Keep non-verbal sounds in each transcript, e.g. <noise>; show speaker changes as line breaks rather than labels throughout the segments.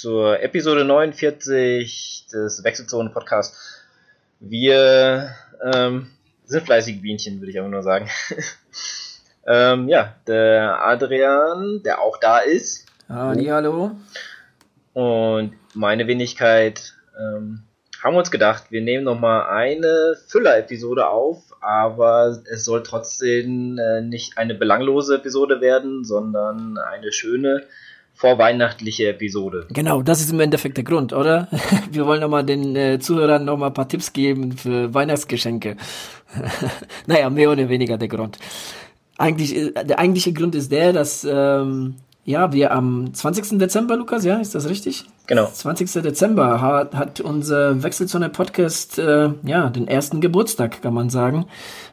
zur Episode 49 des Wechselzonen Podcasts. Wir ähm, sind fleißige Bienchen, würde ich aber nur sagen. <laughs> ähm, ja, der Adrian, der auch da ist.
Halli, hallo.
Und meine Wenigkeit ähm, haben wir uns gedacht, wir nehmen nochmal eine Füller-Episode auf, aber es soll trotzdem äh, nicht eine belanglose Episode werden, sondern eine schöne vorweihnachtliche Episode.
Genau, das ist im Endeffekt der Grund, oder? <laughs> Wir wollen nochmal den äh, Zuhörern nochmal ein paar Tipps geben für Weihnachtsgeschenke. <laughs> naja, mehr oder weniger der Grund. Eigentlich, äh, der eigentliche Grund ist der, dass ähm, ja, wir am 20. Dezember, Lukas, ja, ist das richtig?
Genau.
20. Dezember hat, hat unser Wechselzone Podcast äh, ja den ersten Geburtstag, kann man sagen.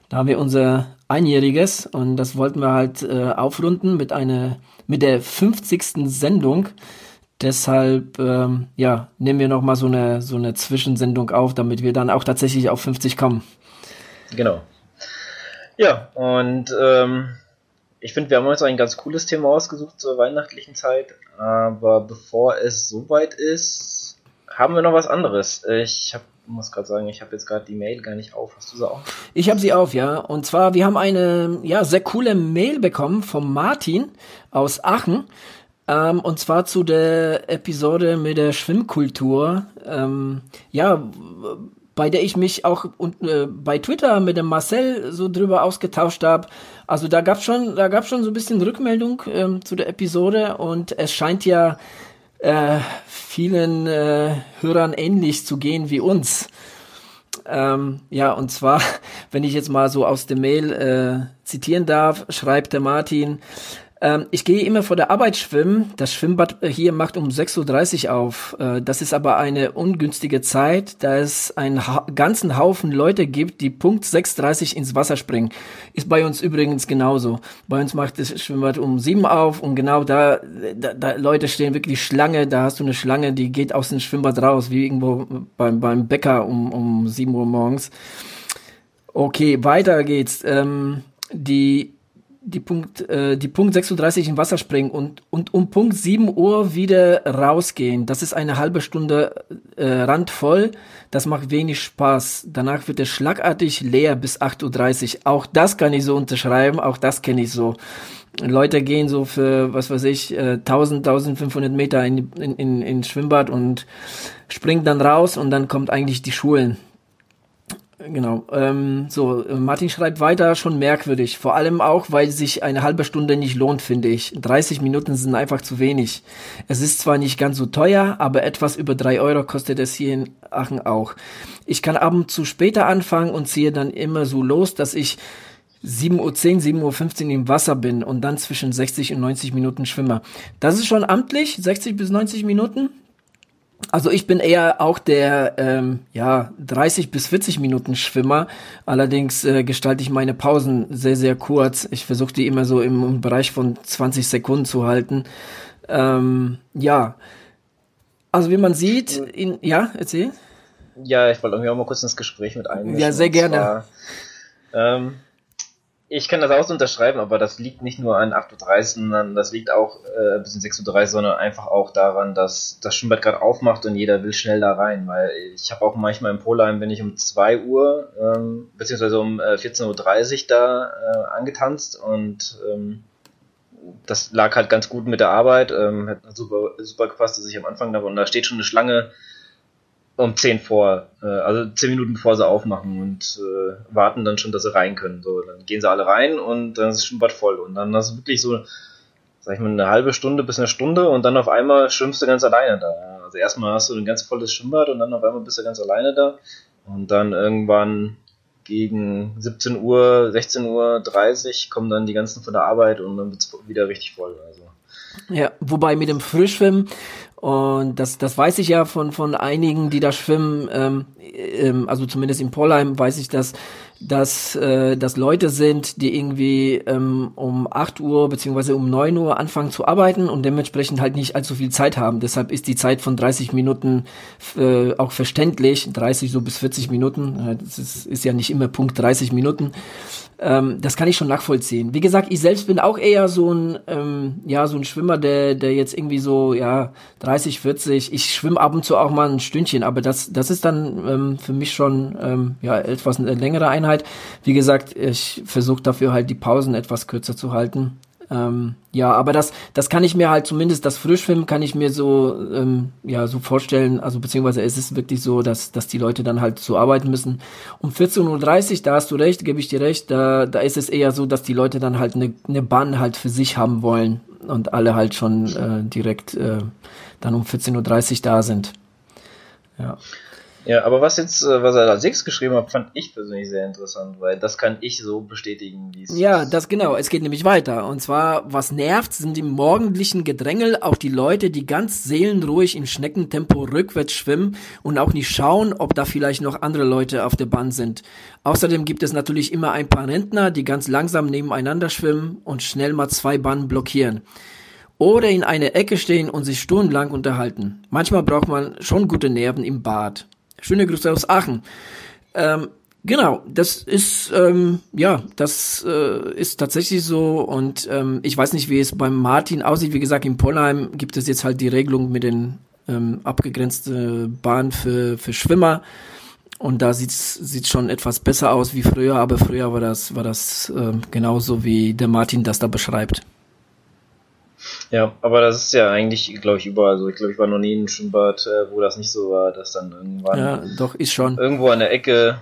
Da haben wir unser einjähriges und das wollten wir halt äh, aufrunden mit einer mit der 50. Sendung. Deshalb ähm, ja nehmen wir noch mal so eine so eine Zwischensendung auf, damit wir dann auch tatsächlich auf 50 kommen.
Genau. Ja und ähm, ich finde, wir haben uns ein ganz cooles Thema ausgesucht zur weihnachtlichen Zeit. Aber bevor es soweit ist, haben wir noch was anderes. Ich hab, muss gerade sagen, ich habe jetzt gerade die Mail gar nicht auf. Hast du sie auf?
Ich habe sie auf, ja. Und zwar, wir haben eine ja sehr coole Mail bekommen vom Martin aus Aachen. Ähm, und zwar zu der Episode mit der Schwimmkultur. Ähm, ja, bei der ich mich auch und, äh, bei Twitter mit dem Marcel so drüber ausgetauscht habe. Also da gab's schon, da gab's schon so ein bisschen Rückmeldung ähm, zu der Episode und es scheint ja äh, vielen äh, Hörern ähnlich zu gehen wie uns. Ähm, ja, und zwar, <laughs> wenn ich jetzt mal so aus der Mail äh, zitieren darf, schreibt der Martin, ähm, ich gehe immer vor der Arbeit schwimmen. Das Schwimmbad hier macht um 6.30 Uhr auf. Äh, das ist aber eine ungünstige Zeit, da es einen ha ganzen Haufen Leute gibt, die Punkt 6.30 Uhr ins Wasser springen. Ist bei uns übrigens genauso. Bei uns macht das Schwimmbad um 7 auf und genau da, da, da Leute stehen wirklich Schlange. Da hast du eine Schlange, die geht aus dem Schwimmbad raus, wie irgendwo beim, beim Bäcker um, um 7 Uhr morgens. Okay, weiter geht's. Ähm, die die Punkt, äh, die Punkt 36 in Wasser springen und, und um Punkt 7 Uhr wieder rausgehen. Das ist eine halbe Stunde äh, randvoll. Das macht wenig Spaß. Danach wird es schlagartig leer bis 8.30 Uhr. Auch das kann ich so unterschreiben. Auch das kenne ich so. Leute gehen so für, was weiß ich, äh, 1000, 1500 Meter in, in, in, in Schwimmbad und springen dann raus und dann kommt eigentlich die Schulen. Genau. Ähm, so, Martin schreibt weiter, schon merkwürdig. Vor allem auch, weil sich eine halbe Stunde nicht lohnt, finde ich. 30 Minuten sind einfach zu wenig. Es ist zwar nicht ganz so teuer, aber etwas über drei Euro kostet es hier in Aachen auch. Ich kann ab und zu später anfangen und ziehe dann immer so los, dass ich 7.10 Uhr, 7.15 Uhr im Wasser bin und dann zwischen 60 und 90 Minuten schwimme. Das ist schon amtlich, 60 bis 90 Minuten. Also ich bin eher auch der ähm, ja 30 bis 40 Minuten Schwimmer. Allerdings äh, gestalte ich meine Pausen sehr sehr kurz. Ich versuche die immer so im, Bereich von 20 Sekunden zu halten. Ähm, ja, also wie man sieht, in, ja erzähl.
Ja, ich wollte irgendwie auch mal kurz ins Gespräch mit einmischen.
Ja, sehr gerne. Zwar,
ähm, ich kann das auch so unterschreiben, aber das liegt nicht nur an 8.30 Uhr, sondern das liegt auch äh, bis in 6.30 Uhr, sondern einfach auch daran, dass das Schwimmbad gerade aufmacht und jeder will schnell da rein. Weil ich habe auch manchmal im Polheim, wenn ich um 2 Uhr ähm, beziehungsweise um äh, 14.30 Uhr da äh, angetanzt und ähm, das lag halt ganz gut mit der Arbeit, ähm, hat super, super gepasst, dass ich am Anfang da war und da steht schon eine Schlange um 10 vor, äh, also 10 Minuten bevor sie aufmachen und äh, warten dann schon, dass sie rein können. So, dann gehen sie alle rein und dann ist das Schwimmbad voll. Und dann hast du wirklich so, sag ich mal, eine halbe Stunde bis eine Stunde und dann auf einmal schwimmst du ganz alleine da. Also erstmal hast du ein ganz volles Schwimmbad und dann auf einmal bist du ganz alleine da. Und dann irgendwann gegen 17 Uhr, 16 Uhr 30 kommen dann die ganzen von der Arbeit und dann wird's wieder richtig voll. Also.
Ja, wobei mit dem Frischschwimmen und das, das weiß ich ja von, von einigen, die da schwimmen, ähm, ähm, also zumindest in Polheim weiß ich, dass, dass, äh, dass Leute sind, die irgendwie ähm, um 8 Uhr beziehungsweise um 9 Uhr anfangen zu arbeiten und dementsprechend halt nicht allzu viel Zeit haben. Deshalb ist die Zeit von 30 Minuten äh, auch verständlich, 30 so bis 40 Minuten, das ist, ist ja nicht immer Punkt 30 Minuten. Ähm, das kann ich schon nachvollziehen. Wie gesagt, ich selbst bin auch eher so ein, ähm, ja, so ein Schwimmer, der, der jetzt irgendwie so, ja, 30, 40, ich schwimme ab und zu auch mal ein Stündchen, aber das, das ist dann ähm, für mich schon, ähm, ja, etwas eine längere Einheit. Wie gesagt, ich versuche dafür halt die Pausen etwas kürzer zu halten. Ähm, ja, aber das, das kann ich mir halt zumindest, das Frischschwimmen kann ich mir so, ähm, ja, so vorstellen, also beziehungsweise es ist wirklich so, dass, dass die Leute dann halt so arbeiten müssen. Um 14.30 Uhr, da hast du recht, gebe ich dir recht, da, da ist es eher so, dass die Leute dann halt eine, eine Bahn halt für sich haben wollen und alle halt schon äh, direkt äh, dann um 14.30 Uhr da sind.
Ja. Ja, aber was jetzt, äh, was er als sechs geschrieben hat, fand ich persönlich sehr interessant, weil das kann ich so bestätigen, wie es
Ja, das genau. Es geht nämlich weiter. Und zwar, was nervt, sind im morgendlichen Gedrängel auch die Leute, die ganz seelenruhig im Schneckentempo rückwärts schwimmen und auch nicht schauen, ob da vielleicht noch andere Leute auf der Bahn sind. Außerdem gibt es natürlich immer ein paar Rentner, die ganz langsam nebeneinander schwimmen und schnell mal zwei Bahnen blockieren oder in eine Ecke stehen und sich stundenlang unterhalten. Manchmal braucht man schon gute Nerven im Bad. Schöne Grüße aus Aachen. Ähm, genau, das ist, ähm, ja, das äh, ist tatsächlich so und ähm, ich weiß nicht, wie es beim Martin aussieht. Wie gesagt, in Pollheim gibt es jetzt halt die Regelung mit den ähm, abgegrenzte Bahn für, für Schwimmer. Und da sieht's sieht schon etwas besser aus wie früher, aber früher war das war das äh, genauso wie der Martin das da beschreibt.
Ja, aber das ist ja eigentlich, glaube ich, überall so. Ich glaube, ich war noch nie in einem Schwimmbad, äh, wo das nicht so war, dass dann irgendwann.
Ja, doch, ist schon.
Irgendwo an der Ecke.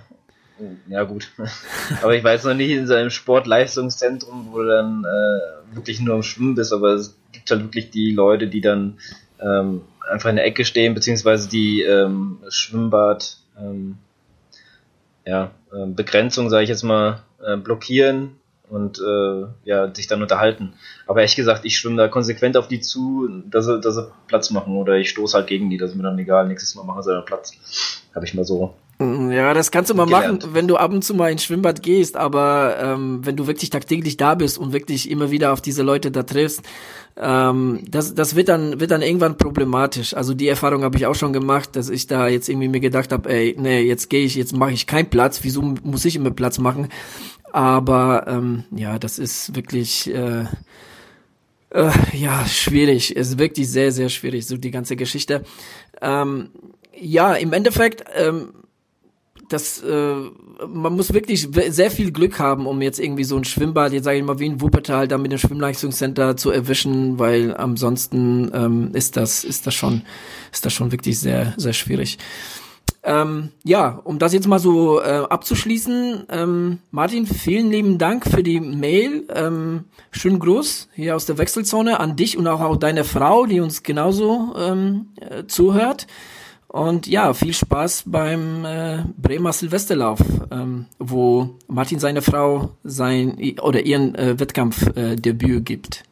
Ja, gut. <laughs> aber ich war jetzt noch nicht in so einem Sportleistungszentrum, wo du dann äh, wirklich nur am Schwimmen bist, aber es gibt halt wirklich die Leute, die dann ähm, einfach in der Ecke stehen, beziehungsweise die ähm, Schwimmbad, ähm, ja, äh, Begrenzung, sage ich jetzt mal, äh, blockieren und äh, ja, sich dann unterhalten. Aber ehrlich gesagt, ich schwimme da konsequent auf die zu, dass sie, dass sie Platz machen oder ich stoße halt gegen die, das ist mir dann egal, nächstes Mal machen sie dann Platz. Habe ich mal so.
Mm, ja, das kannst du mal gelernt. machen, wenn du ab und zu mal ins Schwimmbad gehst, aber ähm, wenn du wirklich tagtäglich da bist und wirklich immer wieder auf diese Leute da triffst, ähm, das, das wird dann wird dann irgendwann problematisch. Also die Erfahrung habe ich auch schon gemacht, dass ich da jetzt irgendwie mir gedacht habe, ey, nee, jetzt gehe ich, jetzt mache ich keinen Platz, wieso muss ich immer Platz machen? Aber ähm, ja, das ist wirklich äh, äh, ja schwierig. Es ist wirklich sehr, sehr schwierig, so die ganze Geschichte. Ähm, ja, im Endeffekt, ähm, das, äh, man muss wirklich sehr viel Glück haben, um jetzt irgendwie so ein Schwimmbad, jetzt sage ich mal wie in Wuppertal, da mit dem Schwimmleistungscenter zu erwischen, weil ansonsten ähm, ist das, ist das schon, ist das schon wirklich sehr, sehr schwierig. Ähm, ja, um das jetzt mal so äh, abzuschließen, ähm, Martin, vielen lieben Dank für die Mail. Ähm, schönen Gruß hier aus der Wechselzone an dich und auch, auch deine Frau, die uns genauso ähm, äh, zuhört. Und ja, viel Spaß beim äh, Bremer Silvesterlauf, ähm, wo Martin seine Frau sein oder ihren äh, Wettkampfdebüt äh, gibt.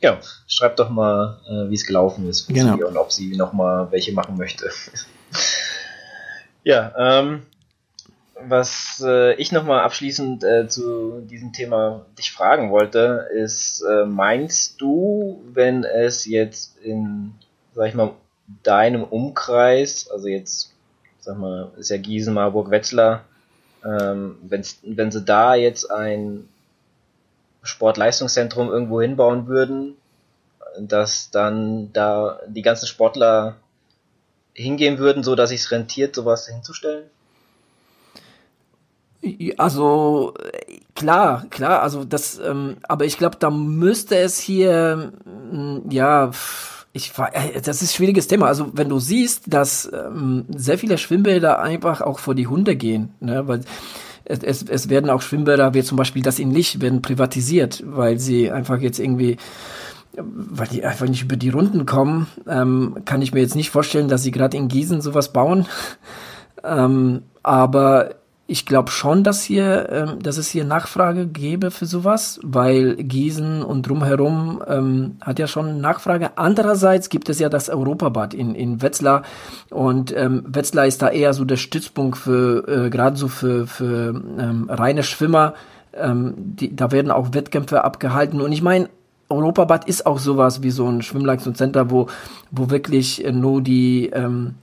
Ja, schreibt doch mal, äh, wie es gelaufen ist
genau.
und ob sie noch mal welche machen möchte. <laughs> Ja, ähm, was äh, ich nochmal abschließend äh, zu diesem Thema dich fragen wollte, ist, äh, meinst du, wenn es jetzt in, sag ich mal, deinem Umkreis, also jetzt, sag mal, ist ja Gießen, Marburg, Wetzlar, ähm, wenn sie da jetzt ein Sportleistungszentrum irgendwo hinbauen würden, dass dann da die ganzen Sportler hingehen würden, so dass es rentiert, sowas hinzustellen?
Also klar, klar, also das, ähm, aber ich glaube, da müsste es hier, mm, ja, ich äh, das ist schwieriges Thema. Also wenn du siehst, dass ähm, sehr viele Schwimmbäder einfach auch vor die Hunde gehen, ne, weil es, es, werden auch Schwimmbäder, wie zum Beispiel das in Lich, werden privatisiert, weil sie einfach jetzt irgendwie weil die einfach nicht über die Runden kommen, ähm, kann ich mir jetzt nicht vorstellen, dass sie gerade in Gießen sowas bauen. <laughs> ähm, aber ich glaube schon, dass hier, ähm, dass es hier Nachfrage gäbe für sowas, weil Gießen und drumherum ähm, hat ja schon Nachfrage. Andererseits gibt es ja das Europabad in, in Wetzlar und ähm, Wetzlar ist da eher so der Stützpunkt für äh, gerade so für, für ähm, reine Schwimmer. Ähm, die, da werden auch Wettkämpfe abgehalten und ich meine, Europabad ist auch sowas wie so ein Schwimmleistungscenter, wo, wo wirklich nur die, ähm,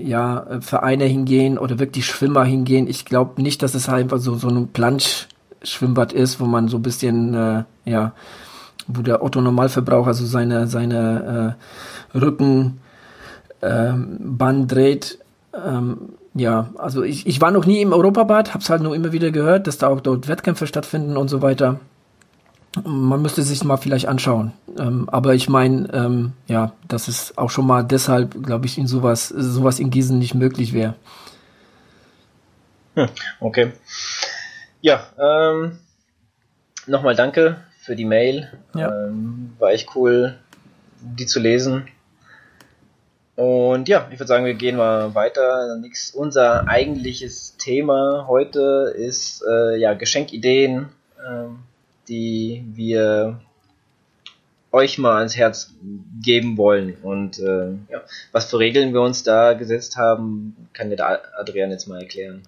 ja, Vereine hingehen oder wirklich Schwimmer hingehen. Ich glaube nicht, dass es halt einfach so, so ein Planschschwimmbad ist, wo man so ein bisschen, äh, ja, wo der Otto Normalverbraucher so seine, seine äh, Rückenband ähm, dreht. Ähm, ja, also ich, ich war noch nie im Europabad, hab's halt nur immer wieder gehört, dass da auch dort Wettkämpfe stattfinden und so weiter. Man müsste sich mal vielleicht anschauen. Ähm, aber ich meine, ähm, ja, dass es auch schon mal deshalb, glaube ich, in sowas, sowas in Gießen nicht möglich wäre.
Hm, okay. Ja, ähm, nochmal danke für die Mail. Ja. Ähm, war echt cool, die zu lesen. Und ja, ich würde sagen, wir gehen mal weiter. Nix, unser eigentliches Thema heute ist äh, ja Geschenkideen, äh, die wir euch mal ans Herz geben wollen. Und äh, ja, was für Regeln wir uns da gesetzt haben, kann dir da Adrian jetzt mal erklären.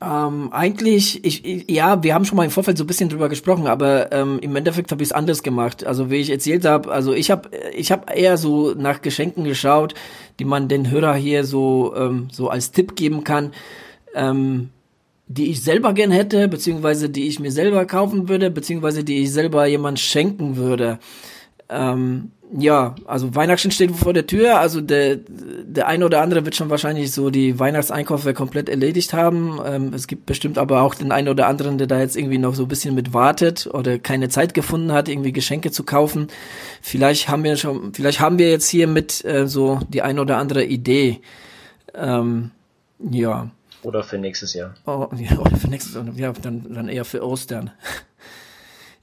Ähm, eigentlich, ich, ich, ja, wir haben schon mal im Vorfeld so ein bisschen drüber gesprochen, aber ähm, im Endeffekt habe ich es anders gemacht. Also wie ich erzählt habe, also ich habe ich hab eher so nach Geschenken geschaut, die man den Hörer hier so, ähm, so als Tipp geben kann, ähm, die ich selber gern hätte, beziehungsweise die ich mir selber kaufen würde, beziehungsweise die ich selber jemand schenken würde. Ähm, ja, also Weihnachten steht vor der Tür, also der, der eine oder andere wird schon wahrscheinlich so die Weihnachtseinkäufe komplett erledigt haben. Ähm, es gibt bestimmt aber auch den einen oder anderen, der da jetzt irgendwie noch so ein bisschen mit wartet oder keine Zeit gefunden hat, irgendwie Geschenke zu kaufen. Vielleicht haben wir schon, vielleicht haben wir jetzt hier mit äh, so die eine oder andere Idee. Ähm, ja.
Oder für nächstes Jahr.
Oh, <laughs> ja, oder für nächstes Jahr, ja, dann, dann eher für Ostern. <laughs>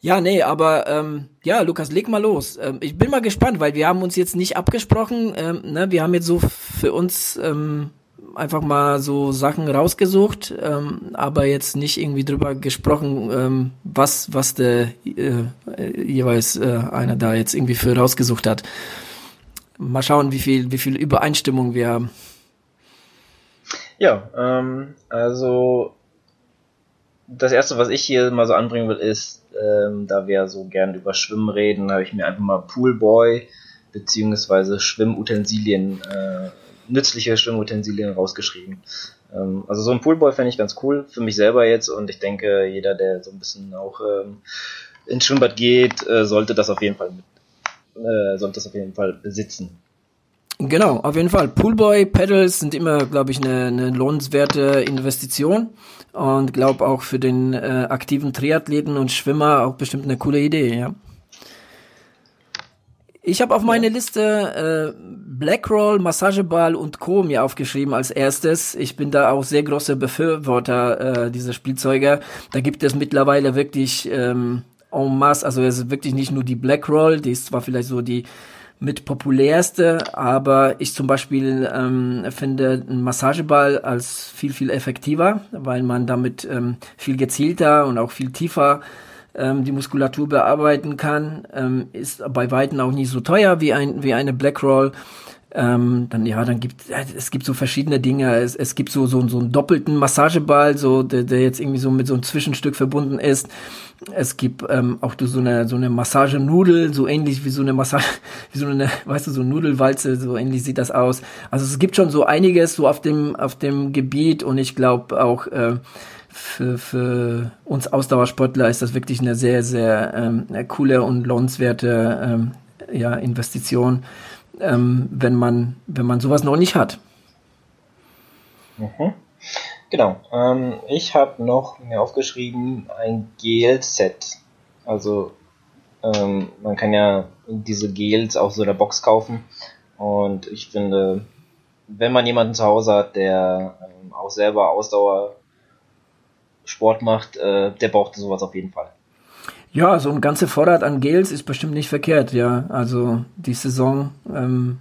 Ja, nee, aber ähm, ja, Lukas, leg mal los. Ähm, ich bin mal gespannt, weil wir haben uns jetzt nicht abgesprochen. Ähm, ne? Wir haben jetzt so für uns ähm, einfach mal so Sachen rausgesucht, ähm, aber jetzt nicht irgendwie drüber gesprochen, ähm, was was der äh, jeweils äh, einer da jetzt irgendwie für rausgesucht hat. Mal schauen, wie viel wie viel Übereinstimmung wir haben.
Ja, ähm, also das erste, was ich hier mal so anbringen will, ist ähm, da wir so gern über Schwimmen reden, habe ich mir einfach mal Poolboy beziehungsweise Schwimmutensilien, äh, nützliche Schwimmutensilien rausgeschrieben. Ähm, also so ein Poolboy fände ich ganz cool für mich selber jetzt und ich denke, jeder, der so ein bisschen auch ähm, ins Schwimmbad geht, äh, sollte das auf jeden Fall mit, äh, sollte das auf jeden Fall besitzen.
Genau, auf jeden Fall. Poolboy Pedals sind immer, glaube ich, eine, eine lohnenswerte Investition und glaube auch für den äh, aktiven Triathleten und Schwimmer auch bestimmt eine coole Idee, ja. Ich habe auf meine Liste äh, Blackroll, Massageball und Co. mir aufgeschrieben als erstes. Ich bin da auch sehr großer Befürworter äh, dieser Spielzeuge. Da gibt es mittlerweile wirklich ähm, en masse, also es ist wirklich nicht nur die Blackroll, die ist zwar vielleicht so die mit populärste, aber ich zum Beispiel ähm, finde einen Massageball als viel, viel effektiver, weil man damit ähm, viel gezielter und auch viel tiefer ähm, die Muskulatur bearbeiten kann. Ähm, ist bei Weitem auch nicht so teuer wie, ein, wie eine Blackroll. Ähm, dann ja, dann gibt es gibt so verschiedene Dinge. Es, es gibt so so so einen doppelten Massageball, so der, der jetzt irgendwie so mit so einem Zwischenstück verbunden ist. Es gibt ähm, auch so eine so eine Massagenudel, so ähnlich wie so eine Massage, <laughs> wie so eine, weißt du, so eine Nudelwalze, so ähnlich sieht das aus. Also es gibt schon so einiges so auf dem auf dem Gebiet und ich glaube auch äh, für, für uns Ausdauersportler ist das wirklich eine sehr sehr ähm, coole und lohnenswerte ähm, ja Investition ähm, wenn man wenn man sowas noch nicht hat.
Mhm. Genau. Ähm, ich habe noch mir aufgeschrieben ein Gel-Set. Also ähm, man kann ja diese Gels auch so in der Box kaufen. Und ich finde, wenn man jemanden zu Hause hat, der ähm, auch selber Ausdauer Sport macht, äh, der braucht sowas auf jeden Fall.
Ja, so ein ganzer Vorrat an Gels ist bestimmt nicht verkehrt, ja. Also die Saison ähm,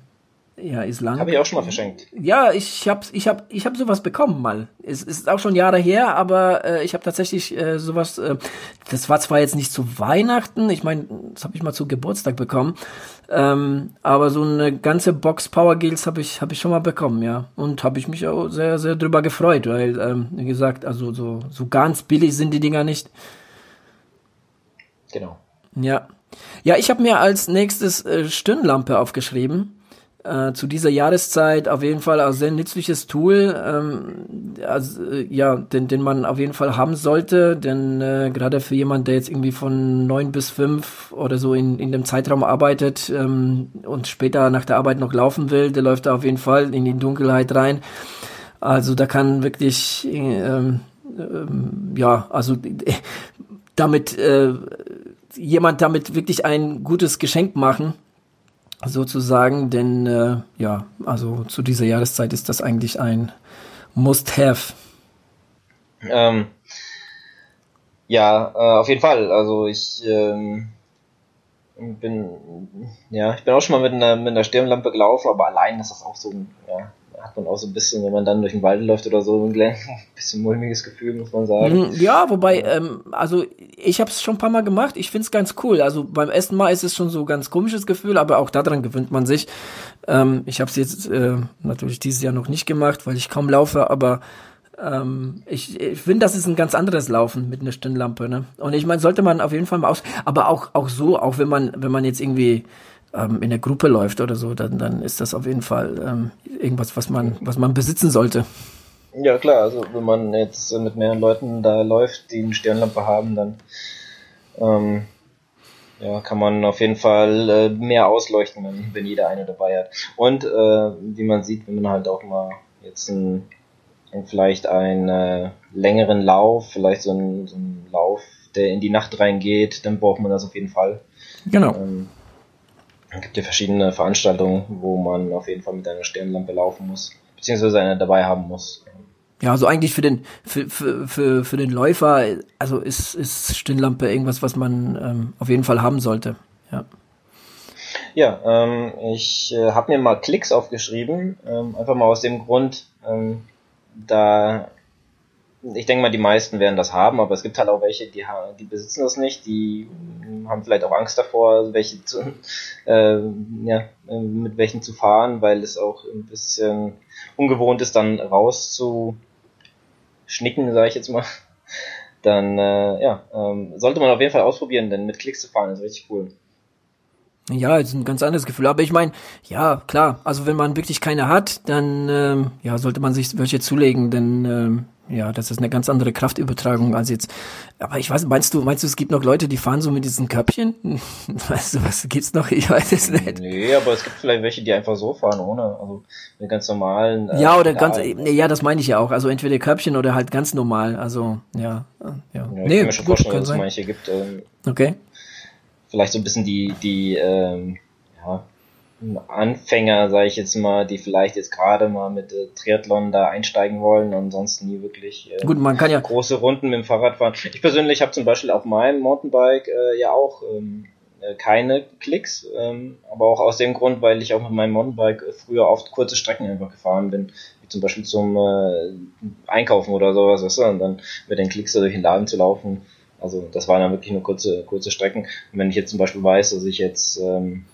ja, ist lang.
Habe ich auch schon mal verschenkt.
Ja, ich habe ich hab, ich hab sowas bekommen mal. Es ist auch schon Jahre her, aber äh, ich habe tatsächlich äh, sowas, äh, das war zwar jetzt nicht zu Weihnachten, ich meine, das habe ich mal zu Geburtstag bekommen, ähm, aber so eine ganze Box Power Gels habe ich, hab ich schon mal bekommen, ja. Und habe ich mich auch sehr, sehr drüber gefreut, weil, ähm, wie gesagt, also so, so ganz billig sind die Dinger nicht.
Genau.
Ja. Ja, ich habe mir als nächstes äh, Stirnlampe aufgeschrieben. äh, zu dieser Jahreszeit auf jeden Fall ein sehr nützliches Tool, ähm, also, äh, ja, den, den man auf jeden Fall haben sollte, denn äh, gerade für jemand, der jetzt irgendwie von neun bis fünf oder so in, in dem Zeitraum arbeitet ähm, und später nach der Arbeit noch laufen will, der läuft da auf jeden Fall in die Dunkelheit rein. Also da kann wirklich, ähm, ähm, ja, also <laughs> damit äh, jemand damit wirklich ein gutes Geschenk machen sozusagen, denn äh, ja, also zu dieser Jahreszeit ist das eigentlich ein Must-Have.
Ähm, ja, äh, auf jeden Fall. Also ich ähm, bin ja, ich bin auch schon mal mit einer, mit einer Stirnlampe gelaufen, aber allein ist das auch so ein, ja, hat man auch so ein bisschen, wenn man dann durch den Wald läuft oder so, ein <laughs> bisschen mulmiges Gefühl, muss man sagen.
Hm, ja, wobei, ähm, also ich habe es schon ein paar Mal gemacht, ich find's ganz cool. Also beim ersten Mal ist es schon so ein ganz komisches Gefühl, aber auch daran gewöhnt man sich. Ähm, ich habe es jetzt äh, natürlich dieses Jahr noch nicht gemacht, weil ich kaum laufe, aber ähm, ich, ich finde, das ist ein ganz anderes Laufen mit einer Stirnlampe. Ne? Und ich meine, sollte man auf jeden Fall mal aus, aber auch auch so, auch wenn man wenn man jetzt irgendwie ähm, in der Gruppe läuft oder so, dann, dann ist das auf jeden Fall ähm, irgendwas, was man, was man besitzen sollte.
Ja klar, also wenn man jetzt mit mehreren Leuten da läuft, die eine Stirnlampe haben, dann ähm, ja, kann man auf jeden Fall äh, mehr ausleuchten, wenn, wenn jeder eine dabei hat. Und äh, wie man sieht, wenn man halt auch mal jetzt ein, vielleicht einen äh, längeren Lauf, vielleicht so einen, so einen Lauf, der in die Nacht reingeht, dann braucht man das auf jeden Fall.
Genau. Ähm,
es gibt ja verschiedene Veranstaltungen, wo man auf jeden Fall mit einer Stirnlampe laufen muss, beziehungsweise eine dabei haben muss.
Ja, also eigentlich für den für, für, für, für den Läufer, also ist, ist Stirnlampe irgendwas, was man ähm, auf jeden Fall haben sollte. Ja.
Ja, ähm, ich äh, habe mir mal Klicks aufgeschrieben, ähm, einfach mal aus dem Grund, ähm, da ich denke mal, die meisten werden das haben, aber es gibt halt auch welche, die, die besitzen das nicht, die haben vielleicht auch Angst davor, welche zu, <laughs> äh, ja, mit welchen zu fahren, weil es auch ein bisschen ungewohnt ist, dann rauszuschnicken, sage ich jetzt mal. <laughs> Dann äh, ja, ähm, sollte man auf jeden Fall ausprobieren, denn mit Klicks zu fahren ist richtig cool.
Ja, ist ein ganz anderes Gefühl. Aber ich meine, ja, klar, also wenn man wirklich keine hat, dann ähm, ja, sollte man sich welche zulegen, denn ähm, ja, das ist eine ganz andere Kraftübertragung als jetzt. Aber ich weiß, meinst du, meinst du, es gibt noch Leute, die fahren so mit diesen Köpfchen? <laughs> Weißt du, was gibt's noch? Ich weiß es nicht.
Nee, aber es gibt vielleicht welche, die einfach so fahren, ohne, also mit ganz normalen.
Äh, ja, oder ganz, ja, das meine ich ja auch. Also entweder Köpfchen oder halt ganz normal. Also, ja, ja.
ja ich nee, kann mir schon gut, vorstellen, dass es manche gibt. Ähm,
okay.
Vielleicht so ein bisschen die, die, ähm, ja, Anfänger, sage ich jetzt mal, die vielleicht jetzt gerade mal mit äh, Triathlon da einsteigen wollen und sonst nie wirklich
äh, Gut, man kann ja
große Runden mit dem Fahrrad fahren. Ich persönlich habe zum Beispiel auf meinem Mountainbike äh, ja auch ähm, äh, keine Klicks, ähm, aber auch aus dem Grund, weil ich auch mit meinem Mountainbike früher oft kurze Strecken einfach gefahren bin, wie zum Beispiel zum äh, Einkaufen oder sowas, weißt du, und dann mit den Klicks da durch den Laden zu laufen. Also das waren dann wirklich nur kurze, kurze Strecken. Und wenn ich jetzt zum Beispiel weiß, dass ich jetzt ähm,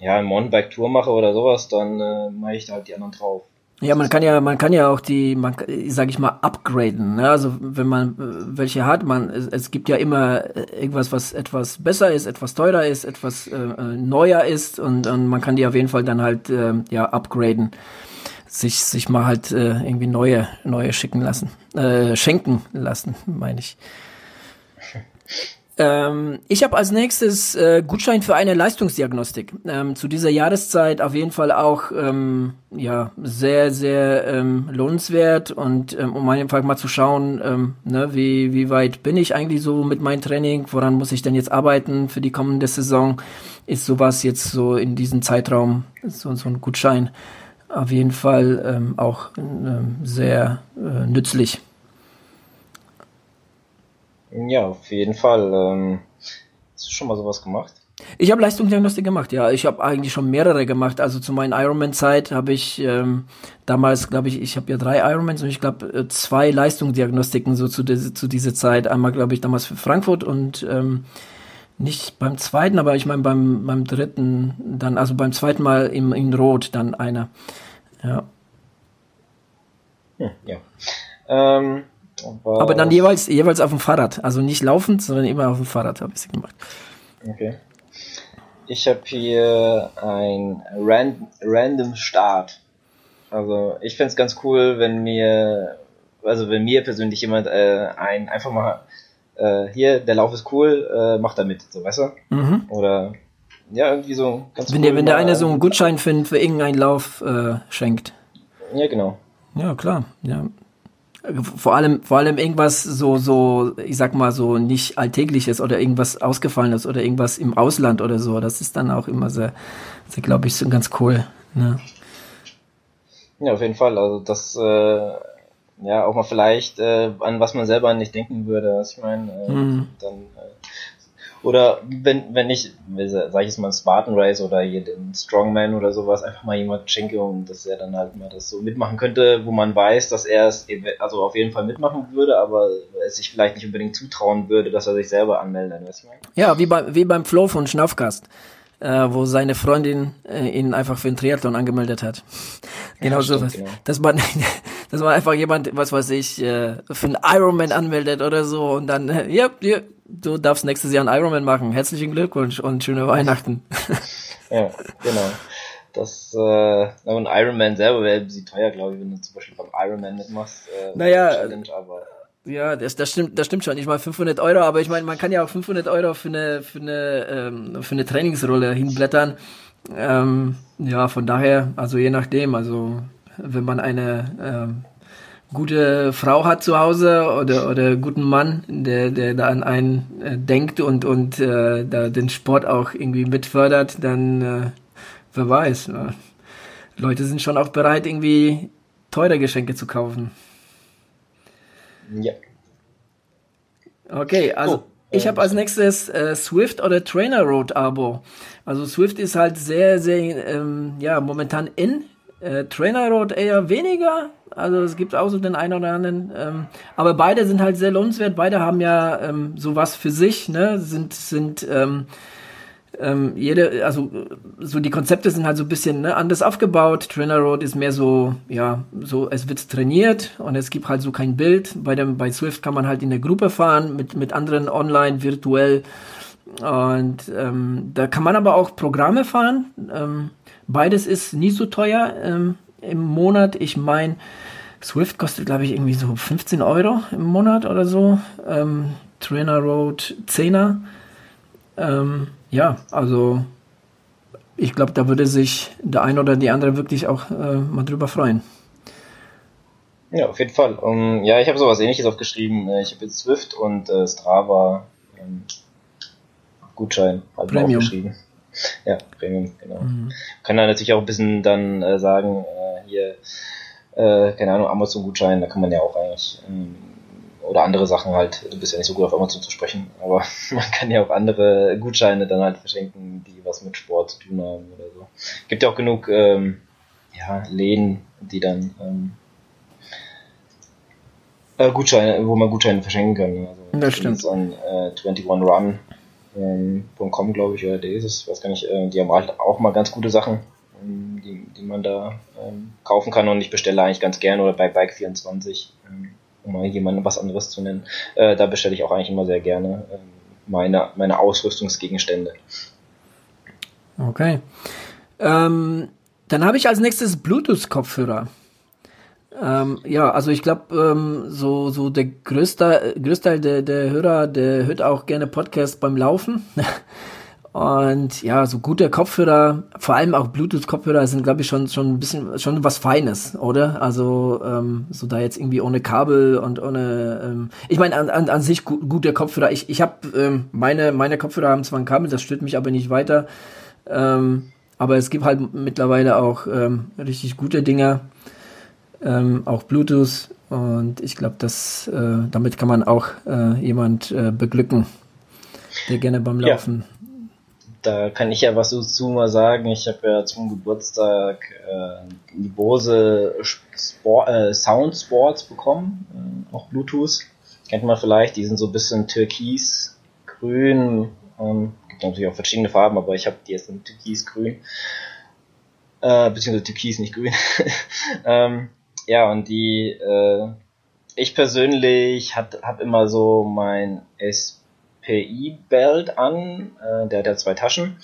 ja, eine Mountainbike-Tour mache oder sowas, dann äh, mache ich da halt die anderen drauf.
Ja, man kann ja, man kann ja auch die, man, sag ich mal, upgraden. Ne? Also wenn man äh, welche hat, man, es, es gibt ja immer äh, irgendwas, was etwas besser ist, etwas teurer ist, etwas äh, äh, neuer ist und, und man kann die auf jeden Fall dann halt äh, ja upgraden, sich sich mal halt äh, irgendwie neue neue schicken lassen, äh, schenken lassen, meine ich. <laughs> Ähm, ich habe als nächstes äh, Gutschein für eine Leistungsdiagnostik. Ähm, zu dieser Jahreszeit auf jeden Fall auch ähm, ja sehr sehr ähm, lohnenswert und ähm, um einfach mal zu schauen, ähm, ne, wie wie weit bin ich eigentlich so mit meinem Training? Woran muss ich denn jetzt arbeiten für die kommende Saison? Ist sowas jetzt so in diesem Zeitraum so so ein Gutschein auf jeden Fall auch sehr äh, nützlich.
Ja, auf jeden Fall. Ähm, hast du schon mal sowas gemacht?
Ich habe Leistungsdiagnostik gemacht, ja. Ich habe eigentlich schon mehrere gemacht. Also zu meiner Ironman-Zeit habe ich ähm, damals, glaube ich, ich habe ja drei Ironmans und ich glaube äh, zwei Leistungsdiagnostiken so zu, zu dieser Zeit. Einmal, glaube ich, damals für Frankfurt und ähm, nicht beim zweiten, aber ich meine beim, beim dritten, dann, also beim zweiten Mal im, in Rot dann einer. Ja.
Hm, ja. Ähm,
aber, dann jeweils, jeweils auf dem Fahrrad. Also nicht laufend, sondern immer auf dem Fahrrad habe ich sie gemacht.
Okay. Ich habe hier ein Ran Random Start. Also ich fände es ganz cool, wenn mir, also wenn mir persönlich jemand äh, ein einfach mal äh, hier, der Lauf ist cool, äh, macht da mit, so weißt du? Mhm. Oder ja, irgendwie so
ganz Wenn cool, der, wenn der eine so einen Gutschein für, für irgendeinen Lauf äh, schenkt.
Ja, genau.
Ja, klar. Ja. Vor allem, vor allem irgendwas so, so, ich sag mal so nicht alltägliches oder irgendwas ausgefallenes oder irgendwas im Ausland oder so. Das ist dann auch immer sehr, sehr glaube ich, so ganz cool. Ne?
Ja, auf jeden Fall. Also das, äh, ja, auch mal vielleicht, äh, an was man selber nicht denken würde. Was ich meine, äh, mhm. dann äh, oder wenn, wenn ich, sag ich jetzt mal, ein Spartan Race oder den Strongman oder sowas, einfach mal jemand schenke und dass er dann halt mal das so mitmachen könnte, wo man weiß, dass er es also auf jeden Fall mitmachen würde, aber es sich vielleicht nicht unbedingt zutrauen würde, dass er sich selber anmeldet. Weißt du?
Ja, wie, bei, wie beim Flo von Schnaufkast äh, wo seine Freundin äh, ihn einfach für den Triathlon angemeldet hat. genau ja, sowas. Genau. Dass man, <laughs> dass man einfach jemand, was weiß ich, äh, für einen Ironman anmeldet oder so und dann, äh, ja, ja, du darfst nächstes Jahr einen Ironman machen. Herzlichen Glückwunsch und schöne Weihnachten. <laughs>
ja, genau. Das, äh, ein Ironman selber wäre bisschen teuer, glaube ich, wenn du zum Beispiel beim Ironman mitmachst. Äh,
naja, aber ja, das, das stimmt, das stimmt schon. Ich meine 500 Euro, aber ich meine, man kann ja auch 500 Euro für eine für eine ähm, für eine Trainingsrolle hinblättern. Ähm, ja, von daher, also je nachdem, also wenn man eine ähm, gute Frau hat zu Hause oder oder guten Mann, der der da an einen äh, denkt und und äh, da den Sport auch irgendwie mitfördert, dann äh, wer weiß. Äh, Leute sind schon auch bereit, irgendwie teure Geschenke zu kaufen.
Ja.
Okay, also oh, ich habe als nächstes äh, Swift oder Trainer Road Abo. Also Swift ist halt sehr, sehr, ähm, ja, momentan in. Äh, Trainer Road eher weniger. Also es gibt auch so den einen oder anderen. Ähm, aber beide sind halt sehr lohnenswert. Beide haben ja ähm, sowas für sich, ne? Sind, sind, ähm, ähm, jede, also so die Konzepte sind halt so ein bisschen ne, anders aufgebaut. Trainer Road ist mehr so, ja, so es wird trainiert und es gibt halt so kein Bild. Bei dem, bei Swift kann man halt in der Gruppe fahren mit mit anderen online virtuell und ähm, da kann man aber auch Programme fahren. Ähm, beides ist nie so teuer ähm, im Monat. Ich meine, Swift kostet glaube ich irgendwie so 15 Euro im Monat oder so. Ähm, Trainer Road 10er. Ähm, ja, also ich glaube, da würde sich der ein oder die andere wirklich auch äh, mal drüber freuen.
Ja, auf jeden Fall. Um, ja, ich habe sowas ähnliches aufgeschrieben. Äh, ich habe jetzt Swift und äh, Strava ähm, Gutschein halt Premium. aufgeschrieben. Ja, Premium, genau. Mhm. Kann da natürlich auch ein bisschen dann äh, sagen, äh, hier, äh, keine Ahnung, Amazon-Gutschein, da kann man ja auch eigentlich ähm, oder andere Sachen halt. Du bist ja nicht so gut auf Amazon zu sprechen, aber <laughs> man kann ja auch andere Gutscheine dann halt verschenken, die was mit Sport zu tun haben oder so. Gibt ja auch genug ähm, ja, Läden, die dann ähm, äh, Gutscheine, wo man Gutscheine verschenken kann. Also,
das stimmt.
An äh, 21run.com, ähm, glaube ich, oder es, weiß gar nicht, äh, die haben halt auch mal ganz gute Sachen, ähm, die, die man da ähm, kaufen kann und ich bestelle eigentlich ganz gerne oder bei Bike24 ähm, um mal jemanden was anderes zu nennen. Äh, da bestelle ich auch eigentlich immer sehr gerne äh, meine, meine Ausrüstungsgegenstände.
Okay. Ähm, dann habe ich als nächstes Bluetooth-Kopfhörer. Ähm, ja, also ich glaube, ähm, so, so der größte, größte Teil der, der Hörer, der hört auch gerne Podcasts beim Laufen. <laughs> Und ja, so gute Kopfhörer, vor allem auch Bluetooth-Kopfhörer sind, glaube ich, schon schon ein bisschen schon was Feines, oder? Also ähm, so da jetzt irgendwie ohne Kabel und ohne. Ähm, ich meine an, an, an sich gu gute Kopfhörer. Ich ich habe ähm, meine meine Kopfhörer haben zwar ein Kabel, das stört mich aber nicht weiter. Ähm, aber es gibt halt mittlerweile auch ähm, richtig gute Dinger, ähm, auch Bluetooth. Und ich glaube, dass äh, damit kann man auch äh, jemand äh, beglücken, der gerne beim Laufen ja
da kann ich ja was dazu mal sagen. Ich habe ja zum Geburtstag äh, die Bose Sport, äh, Sound Sports bekommen, äh, auch Bluetooth. Kennt man vielleicht, die sind so ein bisschen türkis, grün, ähm, gibt natürlich auch verschiedene Farben, aber ich habe die jetzt in türkis-grün, äh, beziehungsweise türkis, nicht grün. <laughs> ähm, ja, und die, äh, ich persönlich habe immer so mein S PI-Belt an, äh, der hat ja zwei Taschen.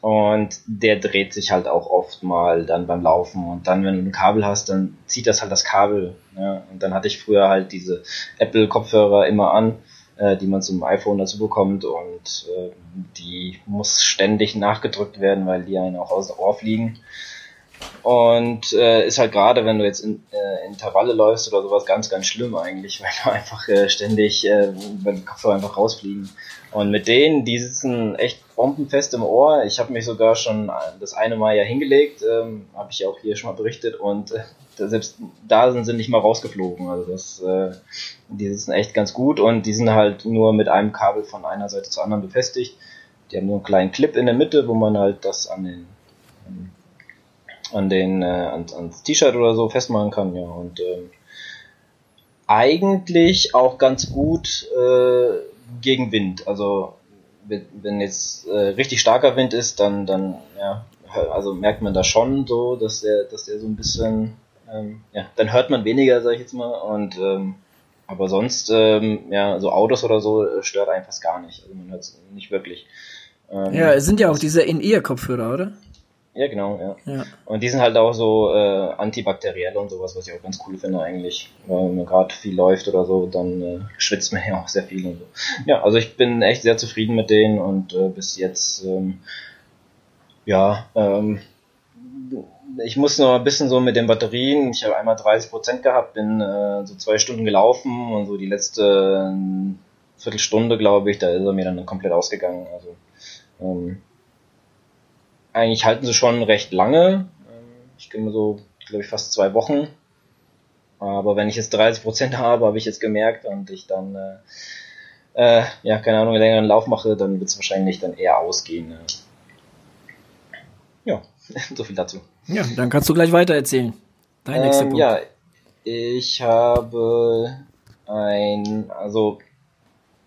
Und der dreht sich halt auch oft mal dann beim Laufen. Und dann, wenn du ein Kabel hast, dann zieht das halt das Kabel. Ja. Und dann hatte ich früher halt diese Apple-Kopfhörer immer an, äh, die man zum iPhone dazu bekommt. Und äh, die muss ständig nachgedrückt werden, weil die einen auch aus dem Ohr fliegen. Und äh, ist halt gerade, wenn du jetzt in äh, Intervalle läufst oder sowas, ganz, ganz schlimm eigentlich, <laughs> weil du einfach äh, ständig, äh, wenn Kopfhörer einfach rausfliegen. Und mit denen, die sitzen echt bombenfest im Ohr. Ich habe mich sogar schon das eine Mal ja hingelegt, ähm, habe ich auch hier schon mal berichtet. Und äh, selbst da sind sie nicht mal rausgeflogen. Also das, äh, die sitzen echt ganz gut und die sind halt nur mit einem Kabel von einer Seite zur anderen befestigt. Die haben nur einen kleinen Clip in der Mitte, wo man halt das an den an den äh, ans, ans T-Shirt oder so festmachen kann, ja. Und ähm, eigentlich auch ganz gut äh, gegen Wind. Also wenn jetzt äh, richtig starker Wind ist, dann dann ja, also merkt man da schon so, dass der dass der so ein bisschen ähm, ja, dann hört man weniger, sag ich jetzt mal. Und ähm, aber sonst ähm, ja, so Autos oder so äh, stört einfach gar nicht. Also man hört es nicht wirklich.
Ähm, ja, es sind ja auch diese In-Ear-Kopfhörer, oder?
Ja, genau, ja. ja. Und die sind halt auch so äh, antibakteriell und sowas, was ich auch ganz cool finde eigentlich. Weil wenn man gerade viel läuft oder so, dann äh, schwitzt man <laughs> ja auch sehr viel und so. Ja, also ich bin echt sehr zufrieden mit denen und äh, bis jetzt, ähm, ja, ähm, ich muss noch ein bisschen so mit den Batterien. Ich habe einmal 30% gehabt, bin äh, so zwei Stunden gelaufen und so die letzte äh, Viertelstunde, glaube ich, da ist er mir dann komplett ausgegangen. Also ähm, eigentlich halten sie schon recht lange. Ähm, ich gehe so, glaube ich, fast zwei Wochen. Aber wenn ich jetzt 30% <laughs> habe, habe ich jetzt gemerkt und ich dann, äh, äh, ja, keine Ahnung, einen längeren Lauf mache, dann wird es wahrscheinlich dann eher ausgehen. Äh. Ja, <laughs> so viel dazu.
Ja, dann kannst du gleich weiter erzählen.
Dein nächster ähm, Punkt. Ja, ich habe ein, also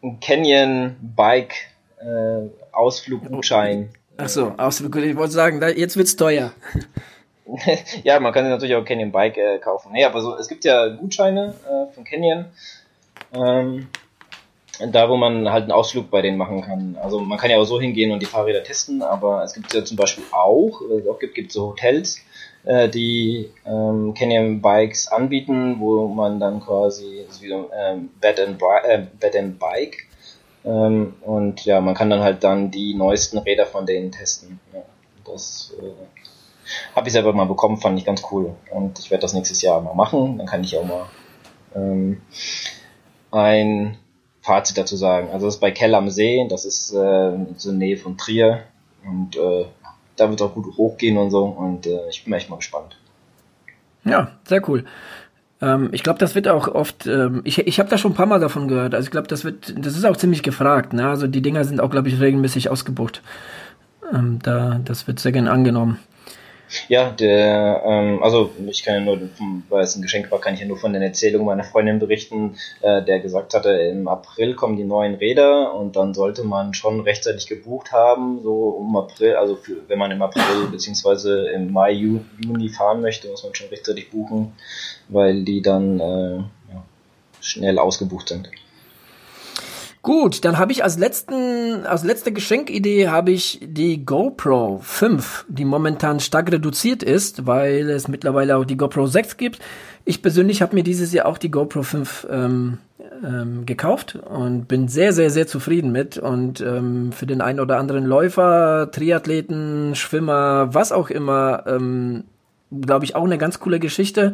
ein Canyon Bike äh, Ausfluggutschein
Ach so, absolut gut. Ich wollte sagen, jetzt wird's teuer. <laughs>
ja, man kann sich natürlich auch Canyon Bike äh, kaufen. Nee, aber so, es gibt ja Gutscheine äh, von Canyon. Ähm, da, wo man halt einen Ausflug bei denen machen kann. Also man kann ja auch so hingehen und die Fahrräder testen, aber es gibt ja zum Beispiel auch, es auch gibt, gibt so Hotels, äh, die ähm, Canyon Bikes anbieten, wo man dann quasi wie so, ähm, Bed, and, äh, Bed and Bike ähm, und ja, man kann dann halt dann die neuesten Räder von denen testen. Ja, das äh, habe ich selber mal bekommen, fand ich ganz cool. Und ich werde das nächstes Jahr mal machen. Dann kann ich auch mal ähm, ein Fazit dazu sagen. Also das ist bei Kell am See, das ist äh, so Nähe von Trier. Und äh, da wird auch gut hochgehen und so. Und äh, ich bin echt mal gespannt.
Ja, sehr cool. Ähm, ich glaube, das wird auch oft, ähm, ich, ich habe da schon ein paar Mal davon gehört. Also ich glaube, das wird, das ist auch ziemlich gefragt. Ne? Also die Dinger sind auch, glaube ich, regelmäßig ausgebucht. Ähm, da, das wird sehr gern angenommen.
Ja, der, ähm, also ich kann ja nur, weil es ein Geschenk war, kann ich ja nur von den Erzählungen meiner Freundin berichten, äh, der gesagt hatte, im April kommen die neuen Räder und dann sollte man schon rechtzeitig gebucht haben, so um April, also für, wenn man im April beziehungsweise im Mai, Juni fahren möchte, muss man schon rechtzeitig buchen, weil die dann äh, ja, schnell ausgebucht sind.
Gut, dann habe ich als letzten, als letzte Geschenkidee habe ich die GoPro 5, die momentan stark reduziert ist, weil es mittlerweile auch die GoPro 6 gibt. Ich persönlich habe mir dieses Jahr auch die GoPro 5 ähm, ähm, gekauft und bin sehr, sehr, sehr zufrieden mit. Und ähm, für den einen oder anderen Läufer, Triathleten, Schwimmer, was auch immer, ähm, glaube ich, auch eine ganz coole Geschichte.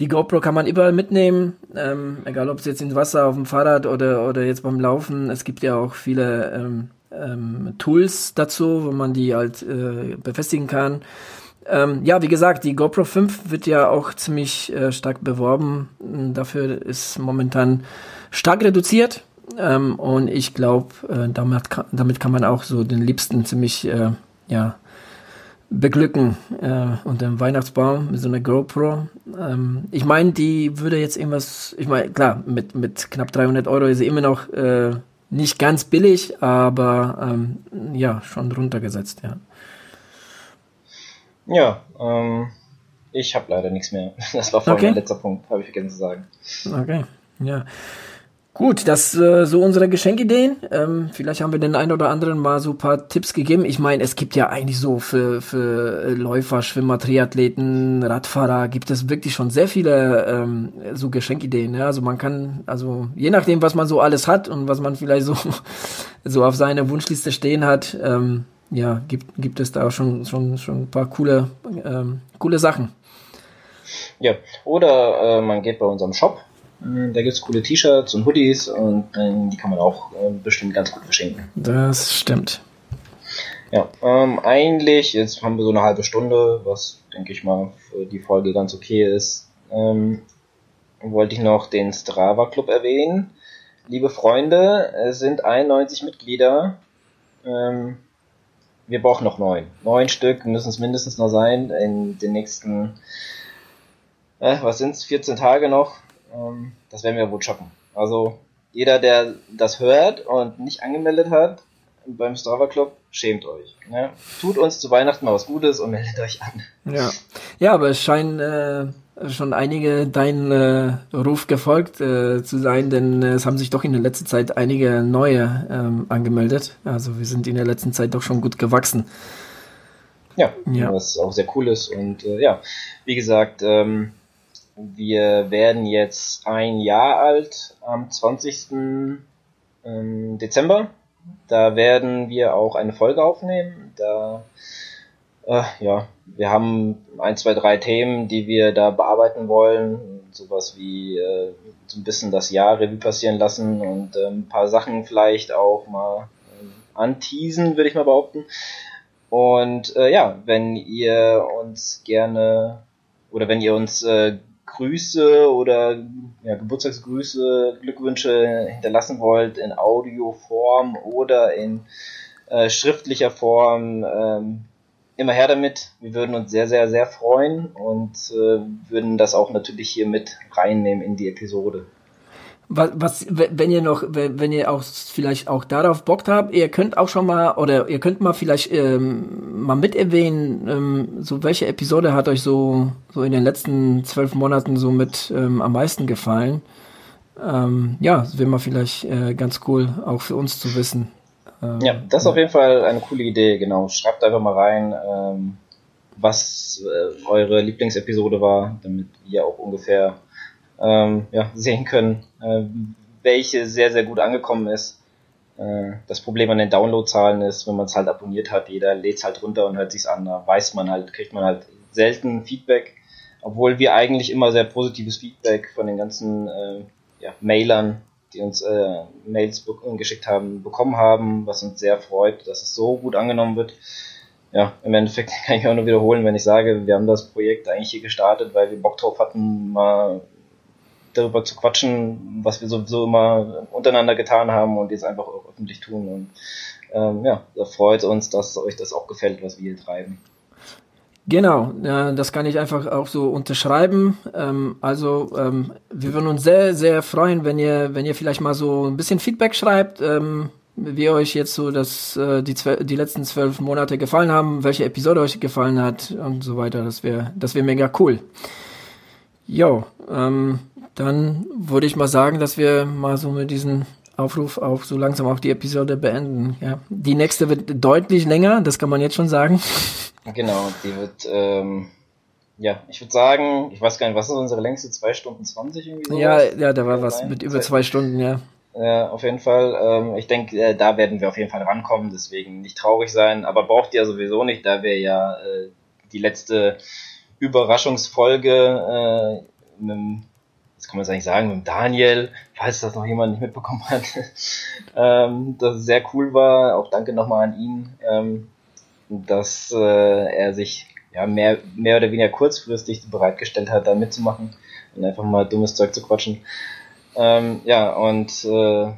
Die GoPro kann man überall mitnehmen, ähm, egal ob es jetzt ins Wasser, auf dem Fahrrad oder, oder jetzt beim Laufen. Es gibt ja auch viele ähm, ähm, Tools dazu, wo man die halt äh, befestigen kann. Ähm, ja, wie gesagt, die GoPro 5 wird ja auch ziemlich äh, stark beworben. Dafür ist momentan stark reduziert. Ähm, und ich glaube, äh, damit, damit kann man auch so den Liebsten ziemlich äh, ja, beglücken äh, unter dem Weihnachtsbaum mit so einer GoPro. Ähm, ich meine, die würde jetzt irgendwas, ich meine, klar, mit, mit knapp 300 Euro ist sie immer noch äh, nicht ganz billig, aber ähm, ja, schon runtergesetzt, ja.
Ja, ähm, ich habe leider nichts mehr. <laughs> Das war vorhin okay. mein letzter Punkt, habe ich vergessen zu sagen.
Okay, ja. Gut, das äh, so unsere Geschenkideen. Ähm, vielleicht haben wir den einen oder anderen mal so paar Tipps gegeben. Ich meine, es gibt ja eigentlich so für, für Läufer, Schwimmer, Triathleten, Radfahrer gibt es wirklich schon sehr viele ähm, so Geschenkideen. Ja? Also man kann, also je nachdem, was man so alles hat und was man vielleicht so, <laughs> so auf seiner Wunschliste stehen hat, ähm, ja, gibt, gibt es da schon, schon, schon ein paar coole, ähm, coole Sachen.
Ja, oder äh, man geht bei unserem Shop äh, da gibt es coole T-Shirts und Hoodies und äh, die kann man auch äh, bestimmt ganz gut verschenken.
Das stimmt.
Ja, ähm, eigentlich, jetzt haben wir so eine halbe Stunde, was denke ich mal für die Folge ganz okay ist. Ähm, wollte ich noch den Strava Club erwähnen. Liebe Freunde, es sind 91 Mitglieder. Ähm, wir brauchen noch neun. Neun Stück müssen es mindestens noch sein in den nächsten, äh, was sind es, 14 Tage noch. Ähm, das werden wir wohl schaffen. Also jeder, der das hört und nicht angemeldet hat beim Strava Club, schämt euch. Ne? Tut uns zu Weihnachten mal was Gutes und meldet euch an.
Ja, ja aber es scheinen äh, schon einige deinen äh, Ruf gefolgt äh, zu sein, denn äh, es haben sich doch in der letzten Zeit einige neue ähm, angemeldet. Also wir sind in der letzten Zeit doch schon gut gewachsen.
Ja, ja. was auch sehr cool ist. Und äh, ja, wie gesagt, ähm, wir werden jetzt ein Jahr alt am 20. Ähm, Dezember. Da werden wir auch eine Folge aufnehmen. Da, äh, ja, wir haben ein, zwei, drei Themen, die wir da bearbeiten wollen. Sowas wie äh, so ein bisschen das Jahr Revue passieren lassen und äh, ein paar Sachen vielleicht auch mal äh, anteasen, würde ich mal behaupten. Und äh, ja, wenn ihr uns gerne oder wenn ihr uns äh, Grüße oder ja, Geburtstagsgrüße, Glückwünsche hinterlassen wollt in Audioform oder in äh, schriftlicher Form, ähm, immer her damit. Wir würden uns sehr, sehr, sehr freuen und äh, würden das auch natürlich hier mit reinnehmen in die Episode
was, was, wenn ihr noch, wenn ihr auch vielleicht auch darauf Bock habt, ihr könnt auch schon mal oder ihr könnt mal vielleicht ähm, mal mit erwähnen, ähm, so welche Episode hat euch so so in den letzten zwölf Monaten so mit ähm, am meisten gefallen? Ähm, ja, das wäre mal vielleicht äh, ganz cool, auch für uns zu wissen.
Ähm, ja, das ist auf jeden Fall eine coole Idee. Genau, schreibt einfach mal rein, ähm, was äh, eure Lieblingsepisode war, damit wir auch ungefähr ähm, ja, sehen können, äh, welche sehr, sehr gut angekommen ist. Äh, das Problem an den Downloadzahlen ist, wenn man es halt abonniert hat, jeder lädt es halt runter und hört sich's an, da weiß man halt, kriegt man halt selten Feedback, obwohl wir eigentlich immer sehr positives Feedback von den ganzen äh, ja, Mailern, die uns äh, Mails geschickt haben, bekommen haben, was uns sehr freut, dass es so gut angenommen wird. Ja, im Endeffekt <laughs> kann ich auch nur wiederholen, wenn ich sage, wir haben das Projekt eigentlich hier gestartet, weil wir Bock drauf hatten, mal darüber zu quatschen, was wir sowieso immer untereinander getan haben und jetzt einfach auch öffentlich tun. Und ähm, ja, da freut uns, dass euch das auch gefällt, was wir hier treiben.
Genau, ja, das kann ich einfach auch so unterschreiben. Ähm, also ähm, wir würden uns sehr, sehr freuen, wenn ihr, wenn ihr vielleicht mal so ein bisschen Feedback schreibt, ähm, wie euch jetzt so das, äh, die, die letzten zwölf Monate gefallen haben, welche Episode euch gefallen hat und so weiter. Das wäre, das wäre mega cool. Jo, ähm, dann würde ich mal sagen, dass wir mal so mit diesem Aufruf auch so langsam auch die Episode beenden. Ja. Die nächste wird deutlich länger, das kann man jetzt schon sagen.
Genau, die wird, ähm, ja, ich würde sagen, ich weiß gar nicht, was ist unsere längste? Zwei Stunden zwanzig irgendwie
so? Ja, ja, da war was mit über zwei Stunden, ja.
Ja, auf jeden Fall. Ähm, ich denke, äh, da werden wir auf jeden Fall rankommen, deswegen nicht traurig sein, aber braucht ihr sowieso nicht, da wir ja äh, die letzte Überraschungsfolge äh, mit das kann man jetzt eigentlich sagen, mit Daniel, falls das noch jemand nicht mitbekommen hat, <laughs> ähm, dass es sehr cool war. Auch danke nochmal an ihn, ähm, dass äh, er sich ja mehr, mehr oder weniger kurzfristig bereitgestellt hat, da mitzumachen und einfach mal dummes Zeug zu quatschen. Ähm, ja, und äh,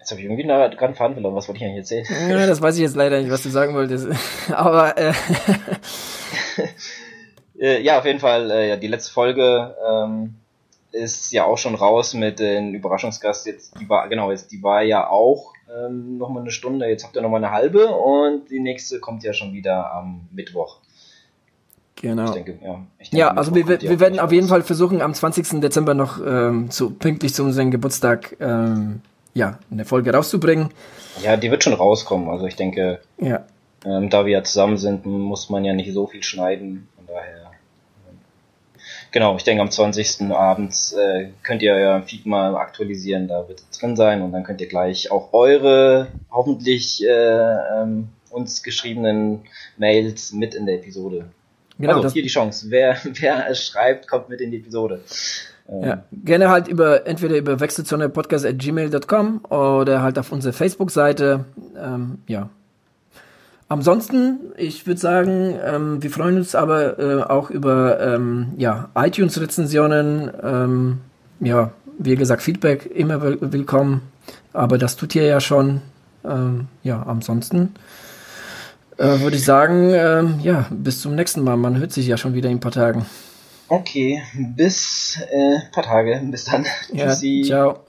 Jetzt habe ich irgendwie gerade einen Faden verloren. Was wollte ich eigentlich erzählen?
Ja, das weiß ich jetzt leider nicht, was du sagen wolltest. <laughs> Aber äh <laughs>
äh, ja, auf jeden Fall, äh, ja, die letzte Folge ähm, ist ja auch schon raus mit den Überraschungsgast. Jetzt, die war, genau, jetzt, die war ja auch ähm, nochmal eine Stunde. Jetzt habt ihr nochmal eine halbe und die nächste kommt ja schon wieder am Mittwoch.
Genau. Ich denke, ja, ich denke, ja also wir, wir werden auf jeden Fall versuchen, am 20. Dezember noch ähm, zu, pünktlich zu unserem Geburtstag ähm, ja, eine Folge rauszubringen.
Ja, die wird schon rauskommen. Also ich denke, ja. ähm, da wir ja zusammen sind, muss man ja nicht so viel schneiden. Genau, ich denke am 20. abends äh, könnt ihr euer Feed mal aktualisieren, da wird es drin sein und dann könnt ihr gleich auch eure hoffentlich äh, ähm, uns geschriebenen Mails mit in der Episode Genau, also hier die Chance. Wer, <laughs> wer schreibt, kommt mit in die Episode.
Ähm, ja, gerne halt über entweder über wechselzone-podcast@gmail.com oder halt auf unsere Facebook-Seite. Ähm, ja. Ansonsten, ich würde sagen, ähm, wir freuen uns aber äh, auch über ähm, ja, iTunes-Rezensionen. Ähm, ja, wie gesagt, Feedback immer willkommen. Aber das tut ihr ja schon. Ähm, ja, ansonsten äh, würde ich sagen, ähm, ja, bis zum nächsten Mal. Man hört sich ja schon wieder in ein paar Tagen.
Okay, bis äh, paar Tage. Bis dann.
Ja, Tschüssi. Ciao.